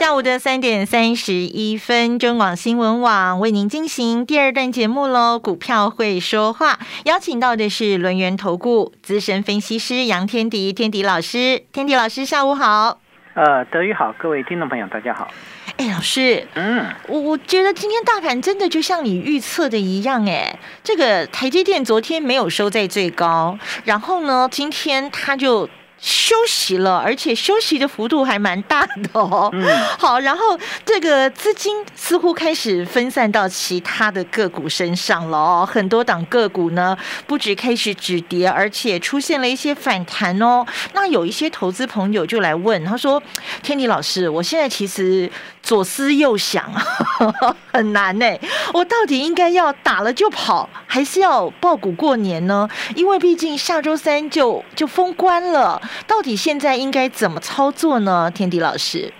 下午的三点三十一分，中广新闻网为您进行第二段节目喽。股票会说话，邀请到的是轮源投顾资深分析师杨天迪，天迪老师，天迪老师，下午好。呃，德宇好，各位听众朋友，大家好。哎，老师，嗯，我我觉得今天大盘真的就像你预测的一样，哎，这个台积电昨天没有收在最高，然后呢，今天它就。休息了，而且休息的幅度还蛮大的哦。嗯，好，然后这个资金似乎开始分散到其他的个股身上了哦。很多档个股呢，不止开始止跌，而且出现了一些反弹哦。那有一些投资朋友就来问，他说：“天迪老师，我现在其实左思右想，很难呢。我到底应该要打了就跑，还是要爆股过年呢？因为毕竟下周三就就封关了。”到底现在应该怎么操作呢？天迪老师，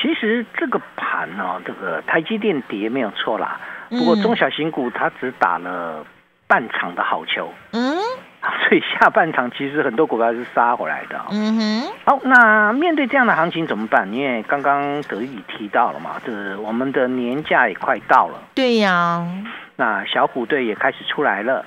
其实这个盘呢，这个台积电跌没有错啦，不过中小型股它只打了半场的好球，嗯，所以下半场其实很多股票是杀回来的。嗯哼，好，那面对这样的行情怎么办？因为刚刚德宇提到了嘛，就是我们的年假也快到了，对呀。那小虎队也开始出来了，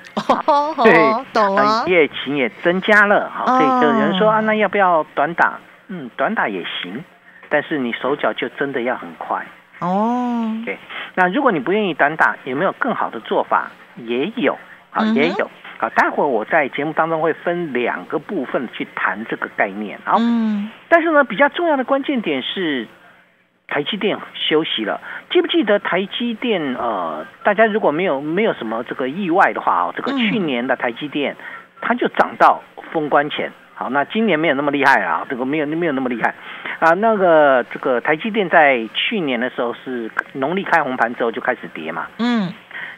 对，懂了。业情也增加了，好，所以有人说啊，那要不要短打？嗯，短打也行，但是你手脚就真的要很快哦。对，那如果你不愿意短打，有没有更好的做法？也有，啊，也有。好，待会儿我在节目当中会分两个部分去谈这个概念，好。嗯。但是呢，比较重要的关键点是。台积电休息了，记不记得台积电？呃，大家如果没有没有什么这个意外的话啊，这个去年的台积电它就涨到封关前。好，那今年没有那么厉害啊，这个没有没有那么厉害啊。那个这个台积电在去年的时候是农历开红盘之后就开始跌嘛。嗯，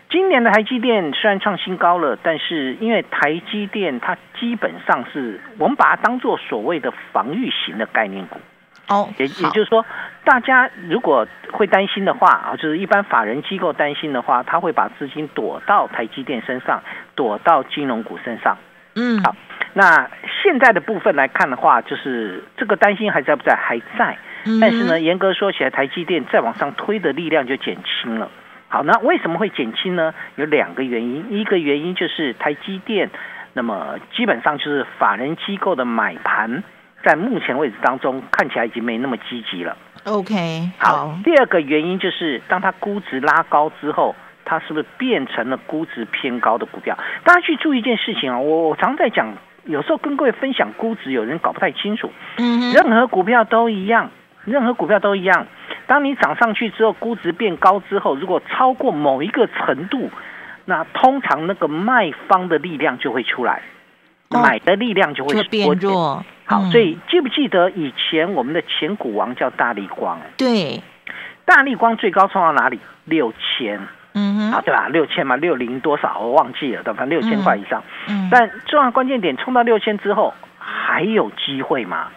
今年的台积电虽然创新高了，但是因为台积电它基本上是我们把它当做所谓的防御型的概念股。哦，也也就是说，大家如果会担心的话啊，就是一般法人机构担心的话，他会把资金躲到台积电身上，躲到金融股身上。嗯，好，那现在的部分来看的话，就是这个担心还在不在？还在，但是呢，严格说起来，台积电再往上推的力量就减轻了。好，那为什么会减轻呢？有两个原因，一个原因就是台积电，那么基本上就是法人机构的买盘。在目前位置当中，看起来已经没那么积极了。OK，好。第二个原因就是，当它估值拉高之后，它是不是变成了估值偏高的股票？大家去注意一件事情啊，我我常在讲，有时候跟各位分享估值，有人搞不太清楚。嗯。任何股票都一样，任何股票都一样。当你涨上去之后，估值变高之后，如果超过某一个程度，那通常那个卖方的力量就会出来，买的力量就会变弱。好，所以记不记得以前我们的前股王叫大力光？对，大力光最高冲到哪里？六千，嗯哼，啊，对吧？六千嘛，六零多少我忘记了，反正？六千块以上。嗯，但重要关键点冲到六千之后，还有机会吗？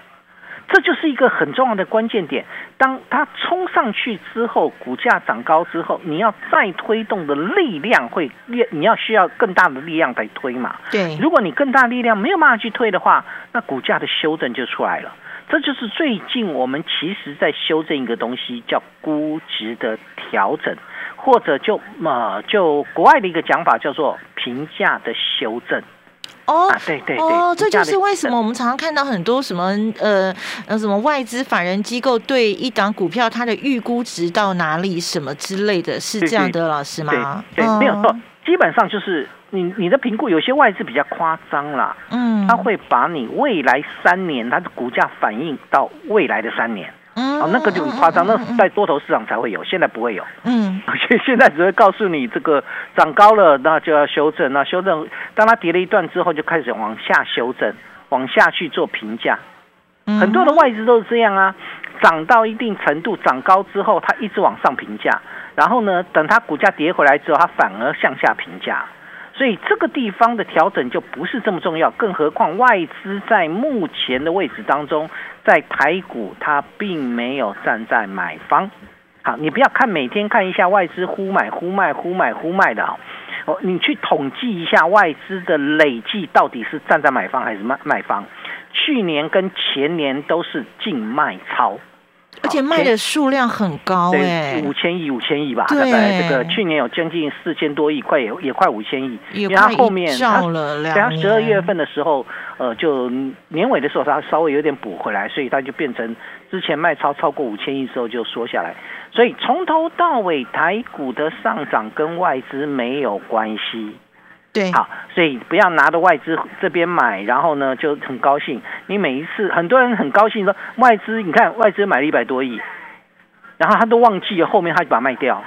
这就是一个很重要的关键点。当它冲上去之后，股价涨高之后，你要再推动的力量会越，你要需要更大的力量来推嘛？对。如果你更大力量没有办法去推的话，那股价的修正就出来了。这就是最近我们其实在修正一个东西，叫估值的调整，或者就呃就国外的一个讲法叫做评价的修正。哦，对对哦，这就是为什么我们常常看到很多什么呃呃什么外资法人机构对一档股票它的预估值到哪里什么之类的是这样的，老师吗？对，没有错，基本上就是你你的评估有些外资比较夸张啦，嗯，他会把你未来三年它的股价反映到未来的三年。哦，那个就很夸张，那在多头市场才会有，现在不会有。嗯，现现在只会告诉你这个涨高了，那就要修正。那修正，当它跌了一段之后，就开始往下修正，往下去做评价。很多的外资都是这样啊，涨到一定程度，涨高之后，它一直往上评价，然后呢，等它股价跌回来之后，它反而向下评价。所以这个地方的调整就不是这么重要，更何况外资在目前的位置当中，在台股它并没有站在买方。好，你不要看每天看一下外资忽买忽卖忽买忽卖的啊，哦，你去统计一下外资的累计到底是站在买方还是卖卖方？去年跟前年都是净卖超。而且卖的数量很高哎，五千亿五千亿吧，大概这个去年有将近四千多亿，快也也快五千亿，因为它后面它它十二月份的时候，呃，就年尾的时候它稍微有点补回来，所以它就变成之前卖超超过五千亿之后就缩下来，所以从头到尾台股的上涨跟外资没有关系。对，好，所以不要拿着外资这边买，然后呢就很高兴。你每一次很多人很高兴说外资，你看外资买了一百多亿，然后他都忘记了后面他就把它卖掉。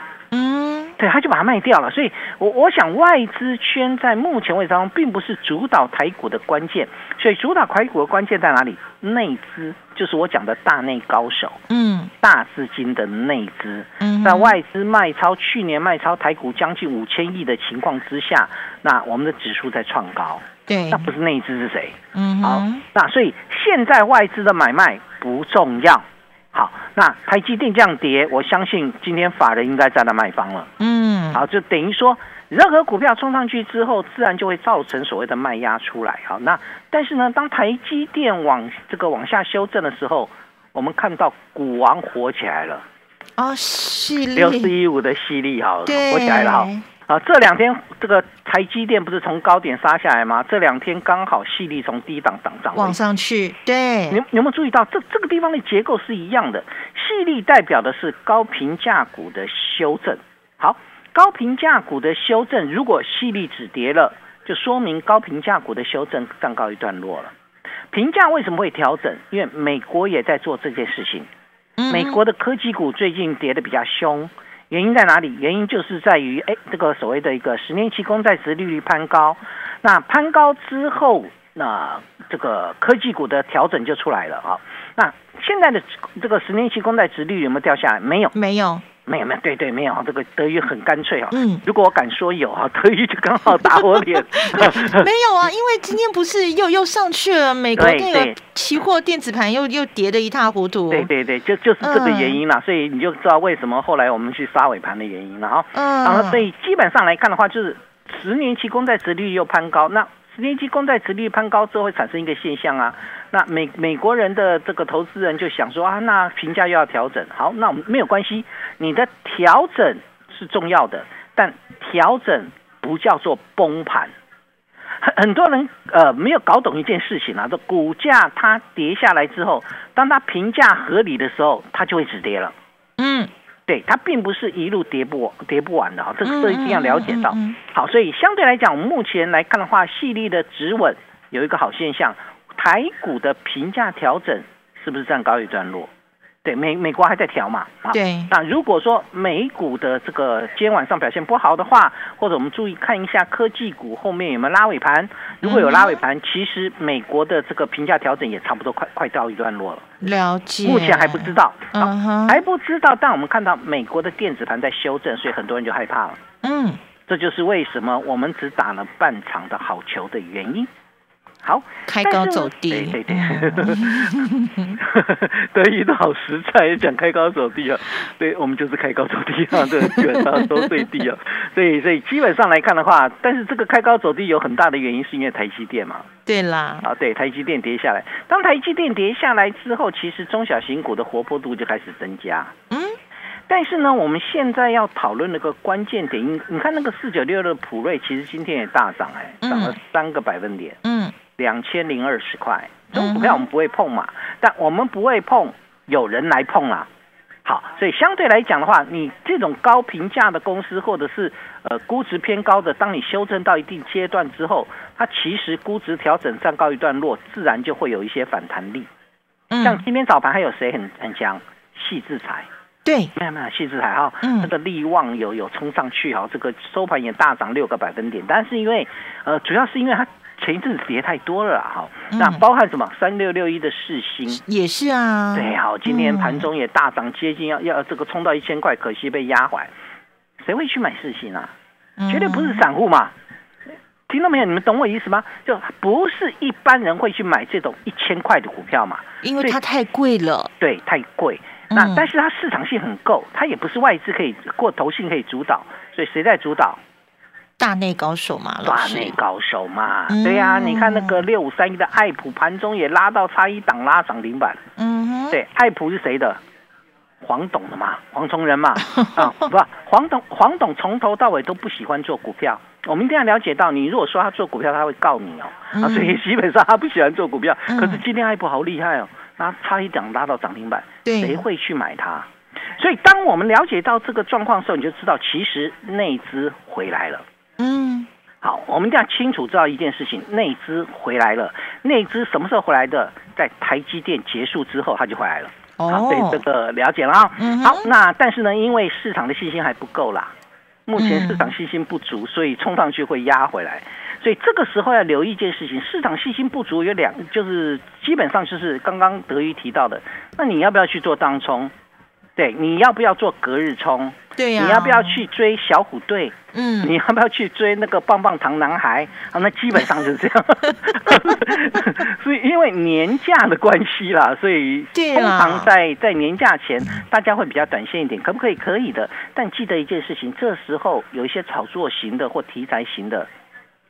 对，他就把它卖掉了，所以，我我想外资圈在目前位置当中，并不是主导台股的关键，所以主导台股的关键在哪里？内资就是我讲的大内高手，嗯，大资金的内资，嗯，在外资卖超去年卖超台股将近五千亿的情况之下，那我们的指数在创高，对，那不是内资是谁？嗯，好，那所以现在外资的买卖不重要。好，那台积电这样跌，我相信今天法人应该站在卖方了。嗯，好，就等于说，任何股票冲上去之后，自然就会造成所谓的卖压出来。好，那但是呢，当台积电往这个往下修正的时候，我们看到股王火起来了。哦，犀利六四一五的犀利，好，火起来了哈。啊，这两天这个台积电不是从高点杀下来吗？这两天刚好细粒从低档涨涨往上去。对，你有没有注意到这这个地方的结构是一样的？细粒代表的是高评价股的修正。好，高评价股的修正，如果细粒止跌了，就说明高评价股的修正暂告一段落了。评价为什么会调整？因为美国也在做这件事情。美国的科技股最近跌的比较凶。原因在哪里？原因就是在于，哎，这个所谓的一个十年期公债值利率攀高，那攀高之后，那这个科技股的调整就出来了啊。那现在的这个十年期公债值利率有没有掉下来？没有，没有。没有没有，对对没有，这个德语很干脆啊。嗯，如果我敢说有啊，德语就刚好打我脸。没有啊，因为今天不是又又上去了，美国那个期货电子盘又又跌的一塌糊涂。对对对，就就是这个原因啦，所以你就知道为什么后来我们去杀尾盘的原因了哈。嗯，然后所以基本上来看的话，就是十年期公债殖利率又攀高，那。十年期公债殖率攀高之后会产生一个现象啊，那美美国人的这个投资人就想说啊，那评价又要调整，好，那我们没有关系，你的调整是重要的，但调整不叫做崩盘。很很多人呃没有搞懂一件事情啊，这股价它跌下来之后，当它评价合理的时候，它就会止跌了。嗯。对，它并不是一路跌不跌不完的哈，这个都一定要了解到。好，所以相对来讲，目前来看的话，细粒的止稳有一个好现象，台股的评价调整是不是站高一段落？对，美美国还在调嘛啊？对。那如果说美股的这个今天晚上表现不好的话，或者我们注意看一下科技股后面有没有拉尾盘？如果有拉尾盘，其实美国的这个评价调整也差不多快快到一段落了。了解。目前还不知道啊，还不知道。但我们看到美国的电子盘在修正，所以很多人就害怕了。嗯。这就是为什么我们只打了半场的好球的原因。好，开高走低，对对对，德语都好实在，讲开高走低啊，对我们就是开高走低啊，对，基本上都最低啊，所以所以基本上来看的话，但是这个开高走低有很大的原因是因为台积电嘛，对啦，啊对，台积电跌下来，当台积电跌下来之后，其实中小型股的活泼度就开始增加，嗯，但是呢，我们现在要讨论那个关键点，你你看那个四九六的普瑞，其实今天也大涨，哎，涨了三个百分点，嗯。两千零二十块，这种股票我们不会碰嘛，但我们不会碰，有人来碰啦。好，所以相对来讲的话，你这种高评价的公司，或者是呃估值偏高的，当你修正到一定阶段之后，它其实估值调整上高一段落，自然就会有一些反弹力。像今天早盘还有谁很很强？细制裁。对，没有没有，细制裁哈，那个利旺有有冲上去哈，这个收盘也大涨六个百分点，但是因为呃主要是因为它。前一阵子跌太多了哈。那包含什么？三六六一的世星也是啊。对，好，今天盘中也大涨，接近要要这个冲到一千块，可惜被压回。谁会去买世星啊？绝对不是散户嘛。听到没有？你们懂我意思吗？就不是一般人会去买这种一千块的股票嘛？因为它太贵了。对，太贵。那但是它市场性很够，它也不是外资可以过头性可以主导，所以谁在主导？大内高手嘛，大内高手嘛。对呀，你看那个六五三一的爱普盘中也拉到差一档拉涨停板。嗯哼。对，爱普是谁的？黄董的嘛，黄崇仁嘛。啊，不，黄董，黄董从头到尾都不喜欢做股票。我们一定要了解到，你如果说他做股票，他会告你哦。啊，所以基本上他不喜欢做股票。可是今天爱普好厉害哦。那差一档拉到涨停板，谁会去买它？所以当我们了解到这个状况的时候，你就知道其实内资回来了。嗯，好，我们一定要清楚知道一件事情：内资回来了。内资什么时候回来的？在台积电结束之后，它就回来了。哦，对这个了解了啊。好，那但是呢，因为市场的信心还不够啦，目前市场信心不足，所以冲上去会压回来。所以这个时候要留意一件事情，市场信心不足有两，就是基本上就是刚刚德瑜提到的，那你要不要去做当冲？对，你要不要做隔日冲？对呀，你要不要去追小虎队？嗯，你要不要去追那个棒棒糖男孩？啊，那基本上就是这样。所以因为年假的关系啦，所以通常在在年假前，大家会比较短线一点，可不可以？可以的，但记得一件事情，这时候有一些炒作型的或题材型的。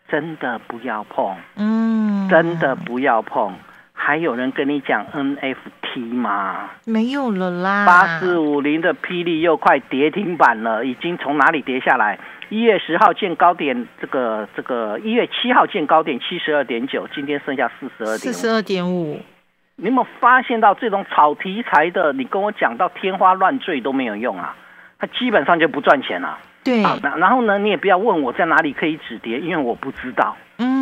真的不要碰，嗯，真的不要碰。还有人跟你讲 NFT 吗？没有了啦。八四五零的霹雳又快跌停板了，已经从哪里跌下来？一月十号见高点，这个这个一月七号见高点七十二点九，今天剩下四十二点四十二点五。你有没有发现到这种炒题材的？你跟我讲到天花乱坠都没有用啊，它基本上就不赚钱了。对，啊，然后呢，你也不要问我在哪里可以止跌，因为我不知道。嗯，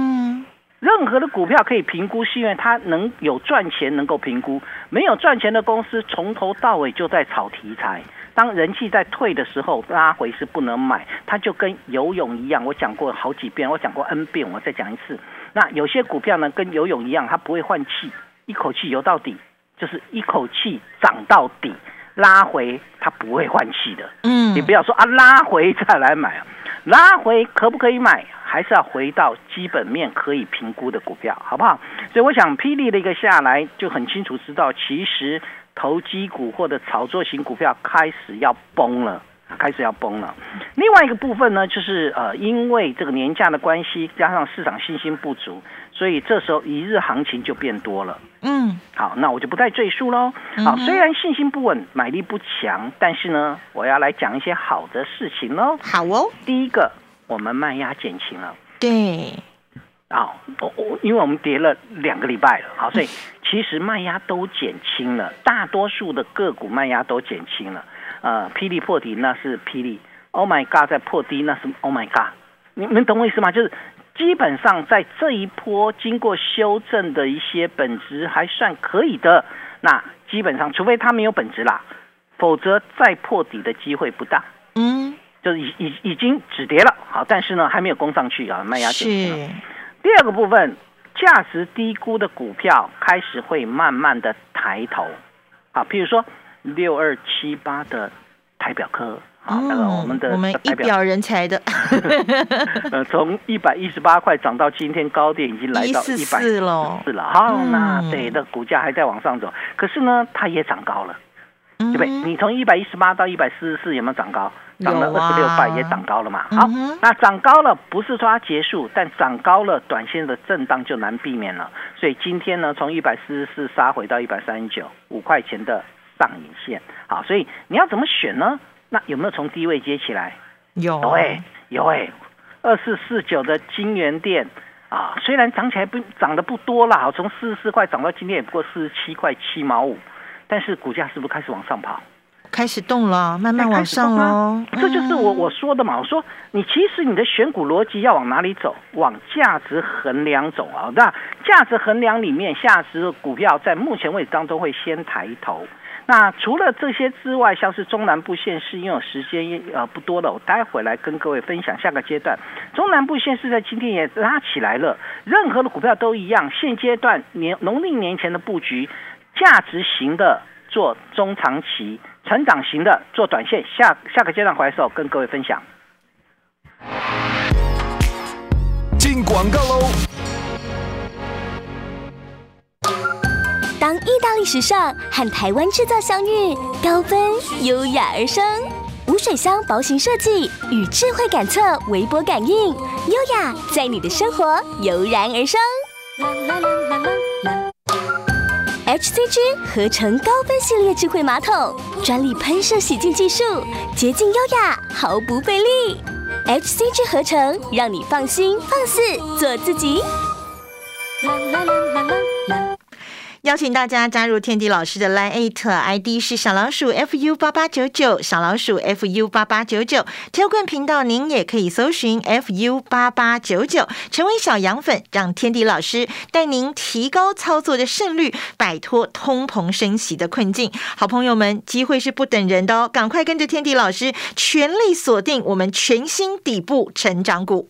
任何的股票可以评估，是因为它能有赚钱，能够评估。没有赚钱的公司，从头到尾就在炒题材。当人气在退的时候，拉回是不能买。它就跟游泳一样，我讲过好几遍，我讲过 N 遍，我再讲一次。那有些股票呢，跟游泳一样，它不会换气，一口气游到底，就是一口气涨到底。拉回它不会换气的，嗯，你不要说啊，拉回再来买啊，拉回可不可以买？还是要回到基本面可以评估的股票，好不好？所以我想，霹雳的一个下来就很清楚知道，其实投机股或者炒作型股票开始要崩了。开始要崩了。另外一个部分呢，就是呃，因为这个年假的关系，加上市场信心不足，所以这时候一日行情就变多了。嗯，好，那我就不再赘述喽。好，虽然信心不稳，买力不强，但是呢，我要来讲一些好的事情喽。好哦，第一个，我们卖压减轻了。对，啊，我我因为我们跌了两个礼拜了，好，所以其实卖压都减轻了，大多数的个股卖压都减轻了。呃，霹雳破底那是霹雳，Oh my God，在破低那是 Oh my God，你们懂我意思吗？就是基本上在这一波经过修正的一些本质还算可以的，那基本上除非它没有本质啦，否则再破底的机会不大。嗯，就是已已已经止跌了，好，但是呢还没有攻上去啊，卖压减了。第二个部分，价值低估的股票开始会慢慢的抬头，好，譬如说。六二七八的台表科，好，那个我们的我们一表人才的，呃，从一百一十八块涨到今天高点已经来到一百四了，是了，好，那对，的股价还在往上走，可是呢，它也涨高了，对不对？你从一百一十八到一百四十四有没有涨高？涨了二十六块，也涨高了嘛？好，那涨高了不是说它结束，但涨高了，短线的震荡就难避免了。所以今天呢，从一百四十四杀回到一百三十九，五块钱的。上影线，好，所以你要怎么选呢？那有没有从低位接起来？有，对，有哎，二四四九的金源店啊，虽然涨起来不涨得不多了，好，从四十四块涨到今天也不过四十七块七毛五，但是股价是不是开始往上跑？开始动了，慢慢往上哦。这就是我我说的嘛，我说你其实你的选股逻辑要往哪里走？往价值衡量走啊。那价值衡量里面，价值股票在目前位置当中会先抬头。那除了这些之外，像是中南部县市，因为时间呃不多了，我待会来跟各位分享下个阶段。中南部县市在今天也拉起来了，任何的股票都一样。现阶段年农历年前的布局，价值型的做中长期，成长型的做短线。下下个阶段回来时候跟各位分享。进广告喽。当意大利时尚和台湾制造相遇，高分优雅而生。无水箱薄型设计与智慧感测微波感应，优雅在你的生活油然而生。HCG 合成高分系列智慧马桶，专利喷射洗净技术，洁净优雅毫不费力。HCG 合成，让你放心放肆做自己。邀请大家加入天地老师的 Line ID 是小老鼠 fu 八八九九，小老鼠 fu 八八九九。跳棍频道您也可以搜寻 fu 八八九九，成为小羊粉，让天地老师带您提高操作的胜率，摆脱通膨升息的困境。好朋友们，机会是不等人的哦，赶快跟着天地老师，全力锁定我们全新底部成长股。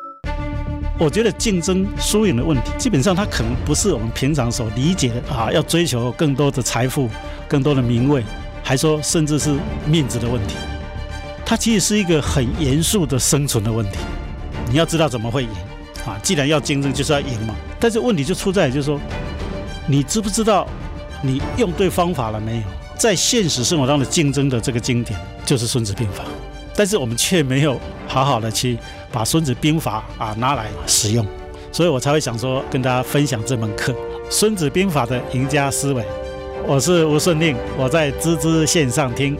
我觉得竞争输赢的问题，基本上它可能不是我们平常所理解的啊，要追求更多的财富、更多的名位，还说甚至是面子的问题。它其实是一个很严肃的生存的问题。你要知道怎么会赢啊？既然要竞争，就是要赢嘛。但是问题就出在就是说，你知不知道你用对方法了没有？在现实生活当中的竞争的这个经典就是《孙子兵法》，但是我们却没有好好的去。把《孙子兵法》啊拿来使用，所以我才会想说跟大家分享这门课《孙子兵法》的赢家思维。我是吴顺令，我在滋滋线上听。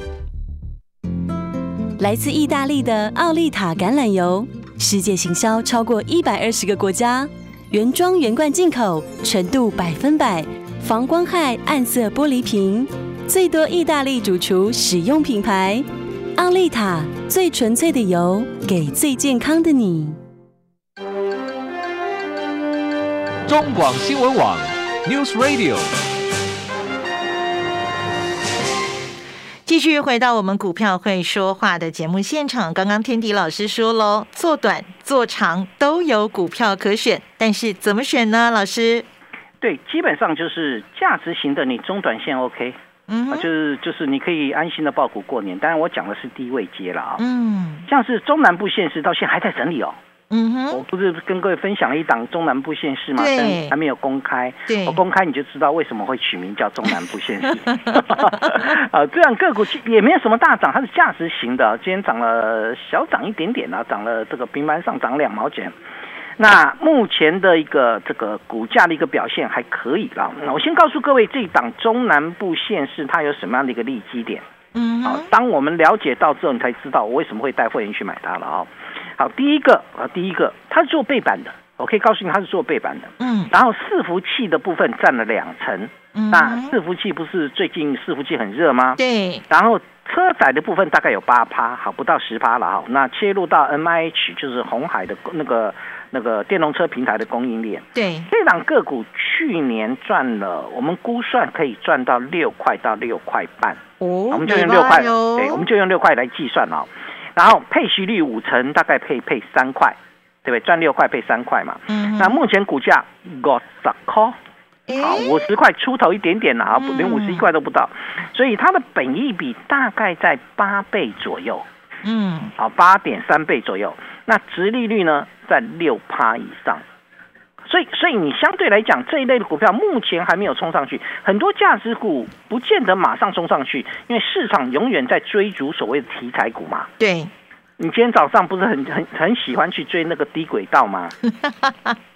来自意大利的奥利塔橄榄油，世界行销超过一百二十个国家，原装原罐进口，纯度百分百，防光害暗色玻璃瓶，最多意大利主厨使用品牌。奥利塔最纯粹的油，给最健康的你。中广新闻网，News Radio。继续回到我们股票会说话的节目现场。刚刚天迪老师说喽，做短做长都有股票可选，但是怎么选呢？老师，对，基本上就是价值型的，你中短线 OK。嗯，就是就是你可以安心的报股过年，当然我讲的是低位接了啊。嗯，像是中南部县市到现在还在整理哦。嗯哼，我不是跟各位分享了一档中南部县市吗？但，还没有公开。对，我公开你就知道为什么会取名叫中南部县市。啊，这样个股也没有什么大涨，它是价值型的，今天涨了小涨一点点啊，涨了这个平板上涨两毛钱。那目前的一个这个股价的一个表现还可以啦。那我先告诉各位，这一档中南部县市它有什么样的一个利基点？嗯，好，当我们了解到之后，你才知道我为什么会带会员去买它了啊。好，第一个啊，第一个，它是做背板的，我可以告诉你，它是做背板的。嗯，然后伺服器的部分占了两成。嗯，那伺服器不是最近伺服器很热吗？对。然后车载的部分大概有八趴，好，不到十趴了哈。那切入到 M I H 就是红海的那个。那个电动车平台的供应链，对这档个股去年赚了，我们估算可以赚到六块到六块半哦，我们就用六块，对，我们就用六块来计算哦。然后配息率五成，大概配配三块，对不对？赚六块配三块嘛。嗯。那目前股价五十块，好，五十块出头一点点啦啊，连五十一块都不到，所以它的本益比大概在八倍左右。嗯。好，八点三倍左右。那殖利率呢，在六趴以上，所以所以你相对来讲这一类的股票目前还没有冲上去，很多价值股不见得马上冲上去，因为市场永远在追逐所谓的题材股嘛。对，你今天早上不是很很很喜欢去追那个低轨道吗？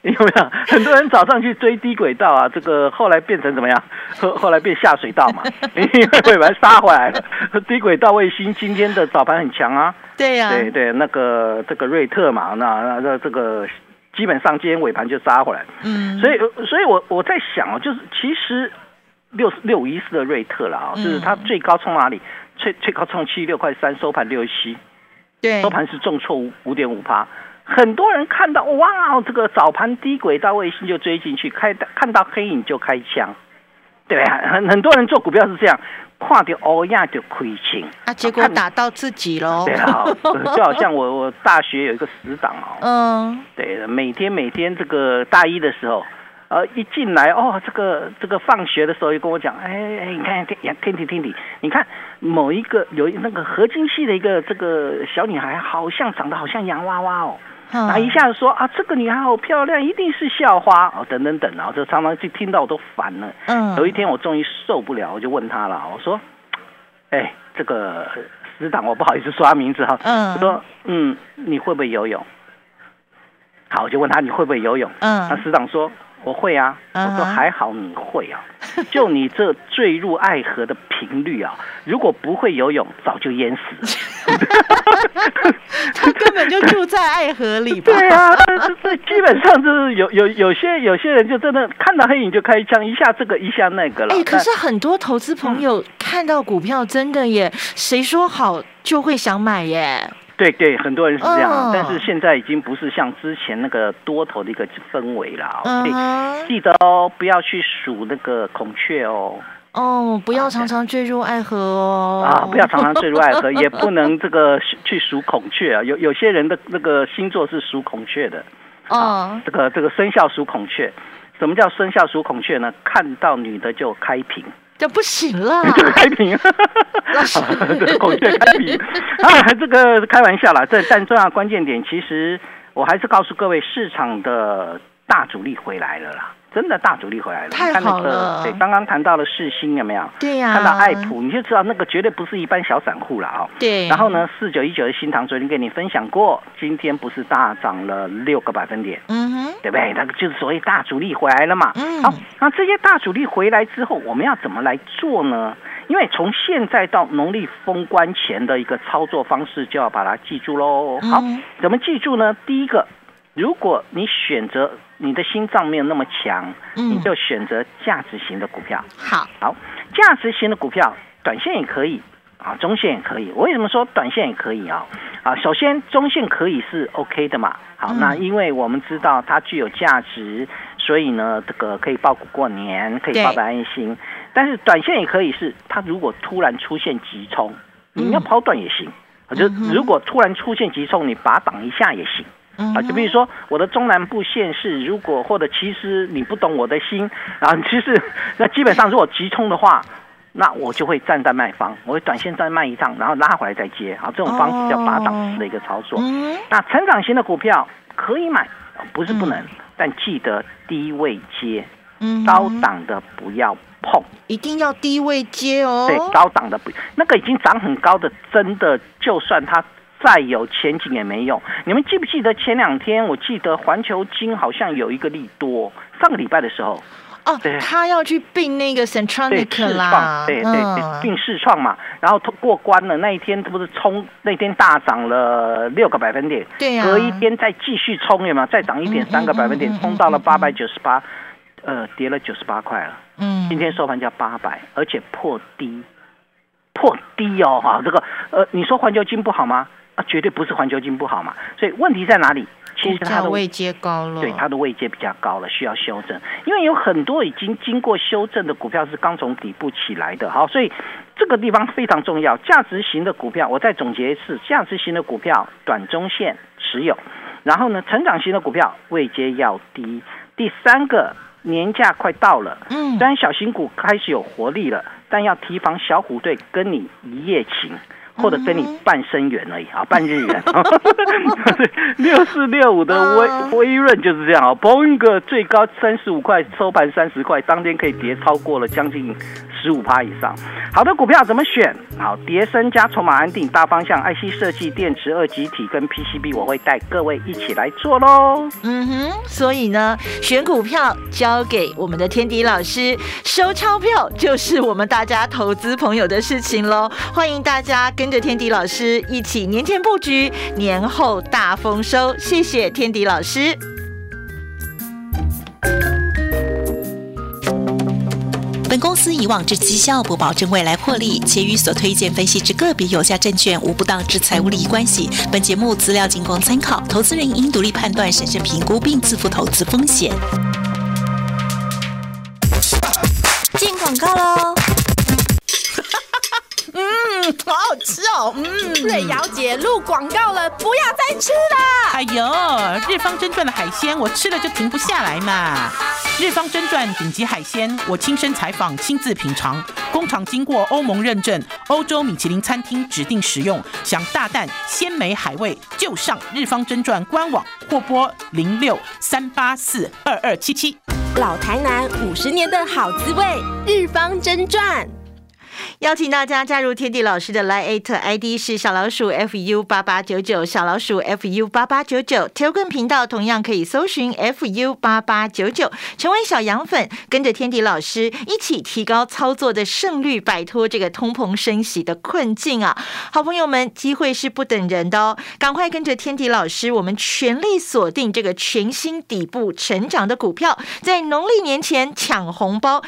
有没有很多人早上去追低轨道啊？这个后来变成怎么样？后后来变下水道嘛，因为尾盘杀回来了。低轨道卫星今天的早盘很强啊。对呀，对对，那个这个瑞特嘛，那那那这个基本上今天尾盘就杀回来。嗯，所以所以我我在想哦，就是其实六六五一四的瑞特了啊，就是它最高冲哪里？最最高冲七六块三，收盘六七。收盘是重挫五五点五趴，很多人看到哇，这个早盘低轨道卫星就追进去，开看到黑影就开枪，对啊，很很多人做股票是这样，跨掉欧亚就亏钱，啊，结果打到自己喽。对啊，就好像我我大学有一个死党哦，嗯，对，每天每天这个大一的时候。呃，一进来哦，这个这个放学的时候就跟我讲，哎哎，你看天天体天体，你看某一个有那个合金系的一个这个小女孩，好像长得好像洋娃娃哦，后一下子说啊，这个女孩好漂亮，一定是校花哦，等等等，然后就常常就听到我都烦了。嗯，有一天我终于受不了，我就问他了，我说，哎，这个师长，我不好意思说他名字哈，嗯，我说，嗯，你会不会游泳？好，我就问他你会不会游泳？嗯，那师长说。我会啊，我说还好你会啊，就你这坠入爱河的频率啊，如果不会游泳，早就淹死了。他根本就住在爱河里。对啊，这基本上就是有有有些有些人就真的看到黑影就开枪，一下这个一下那个了。哎，可是很多投资朋友看到股票真的耶，谁说好就会想买耶？对对，很多人是这样，但是现在已经不是像之前那个多头的一个氛围了。嗯，记得哦，不要去数那个孔雀哦。哦，不要常常坠入爱河哦。啊，不要常常坠入爱河，也不能这个去数孔雀啊。有有些人的那个星座是属孔雀的。哦。这个这个生肖属孔雀，什么叫生肖属孔雀呢？看到女的就开屏。就不行了，就开屏，这个 孔雀开屏啊，这个开玩笑了。这但重要关键点，其实我还是告诉各位，市场的大主力回来了啦。真的大主力回来了，太好了。对，刚刚谈到了世新有没有？对呀。看到爱普，你就知道那个绝对不是一般小散户了哦。对。然后呢，四九一九的新塘昨天跟你分享过，今天不是大涨了六个百分点？嗯哼，对不对？那个就是所谓大主力回来了嘛。嗯。好，那这些大主力回来之后，我们要怎么来做呢？因为从现在到农历封关前的一个操作方式，就要把它记住喽。好，怎么记住呢？第一个。如果你选择你的心脏没有那么强，你就选择价值型的股票。好，好，价值型的股票，短线也可以啊，中线也可以。我为什么说短线也可以啊？啊，首先中线可以是 OK 的嘛。好，那因为我们知道它具有价值，所以呢，这个可以报股过年，可以报的安心。但是短线也可以是，它如果突然出现急冲，你要抛短也行。就如果突然出现急冲，你拔挡一下也行。啊，就比如说我的中南部县市，如果或者其实你不懂我的心，然后其实那基本上如果急冲的话，那我就会站在卖方，我会短线再卖一趟，然后拉回来再接，啊，这种方式叫拔档式的一个操作。那成长型的股票可以买，不是不能，但记得低位接，高档的不要碰，一定要低位接哦。对，高档的不，那个已经涨很高的，真的就算它。再有前景也没用。你们记不记得前两天？我记得环球金好像有一个利多，上个礼拜的时候，哦，他要去并那个 Centronic 啦，对对对，并视创嘛。然后通过关了，那一天他不是冲，那天大涨了六个百分点，对呀，隔一天再继续冲，有没有？再涨一点三个百分点，冲到了八百九十八，呃，跌了九十八块了。嗯，今天收盘价八百，而且破低，破低哦，哈，这个呃，你说环球金不好吗？啊，绝对不是环球金不好嘛，所以问题在哪里？其实它的位阶高了，对它的位阶比较高了，需要修正。因为有很多已经经过修正的股票是刚从底部起来的，好，所以这个地方非常重要。价值型的股票，我再总结一次：价值型的股票短中线持有，然后呢，成长型的股票位阶要低。第三个，年假快到了，嗯，虽然小型股开始有活力了，但要提防小虎队跟你一夜情。或者跟你半生缘而已啊，半日缘。六四六五的微微润就是这样啊，崩一个最高三十五块，收盘三十块，当天可以跌超过了将近十五趴以上。好的股票怎么选？好，叠升加筹码安定，大方向 IC 设计、电池二极体跟 PCB，我会带各位一起来做喽。嗯哼，所以呢，选股票交给我们的天迪老师，收钞票就是我们大家投资朋友的事情喽。欢迎大家跟着天迪老师一起年前布局，年后大丰收。谢谢天迪老师。本公司以往之绩效不保证未来获利，且与所推荐分析之个别有价证券无不当之财务利益关系。本节目资料仅供参考，投资人应独立判断、审慎评估并自负投资风险。进广告喽！嗯，好好吃哦。嗯，瑞瑶姐录广告了，不要再吃了。哎呦，日方真传的海鲜，我吃了就停不下来嘛。日方真传顶级海鲜，我亲身采访，亲自品尝，工厂经过欧盟认证，欧洲米其林餐厅指定食用，想大啖鲜美海味，就上日方真传官网或拨零六三八四二二七七。老台南五十年的好滋味，日方真传。邀请大家加入天地老师的 Line ID 是小老鼠 fu 八八九九，小老鼠 fu 八八九九。Telegram 频道同样可以搜寻 fu 八八九九，成为小羊粉，跟着天地老师一起提高操作的胜率，摆脱这个通膨升息的困境啊！好朋友们，机会是不等人的哦，赶快跟着天地老师，我们全力锁定这个全新底部成长的股票，在农历年前抢红包，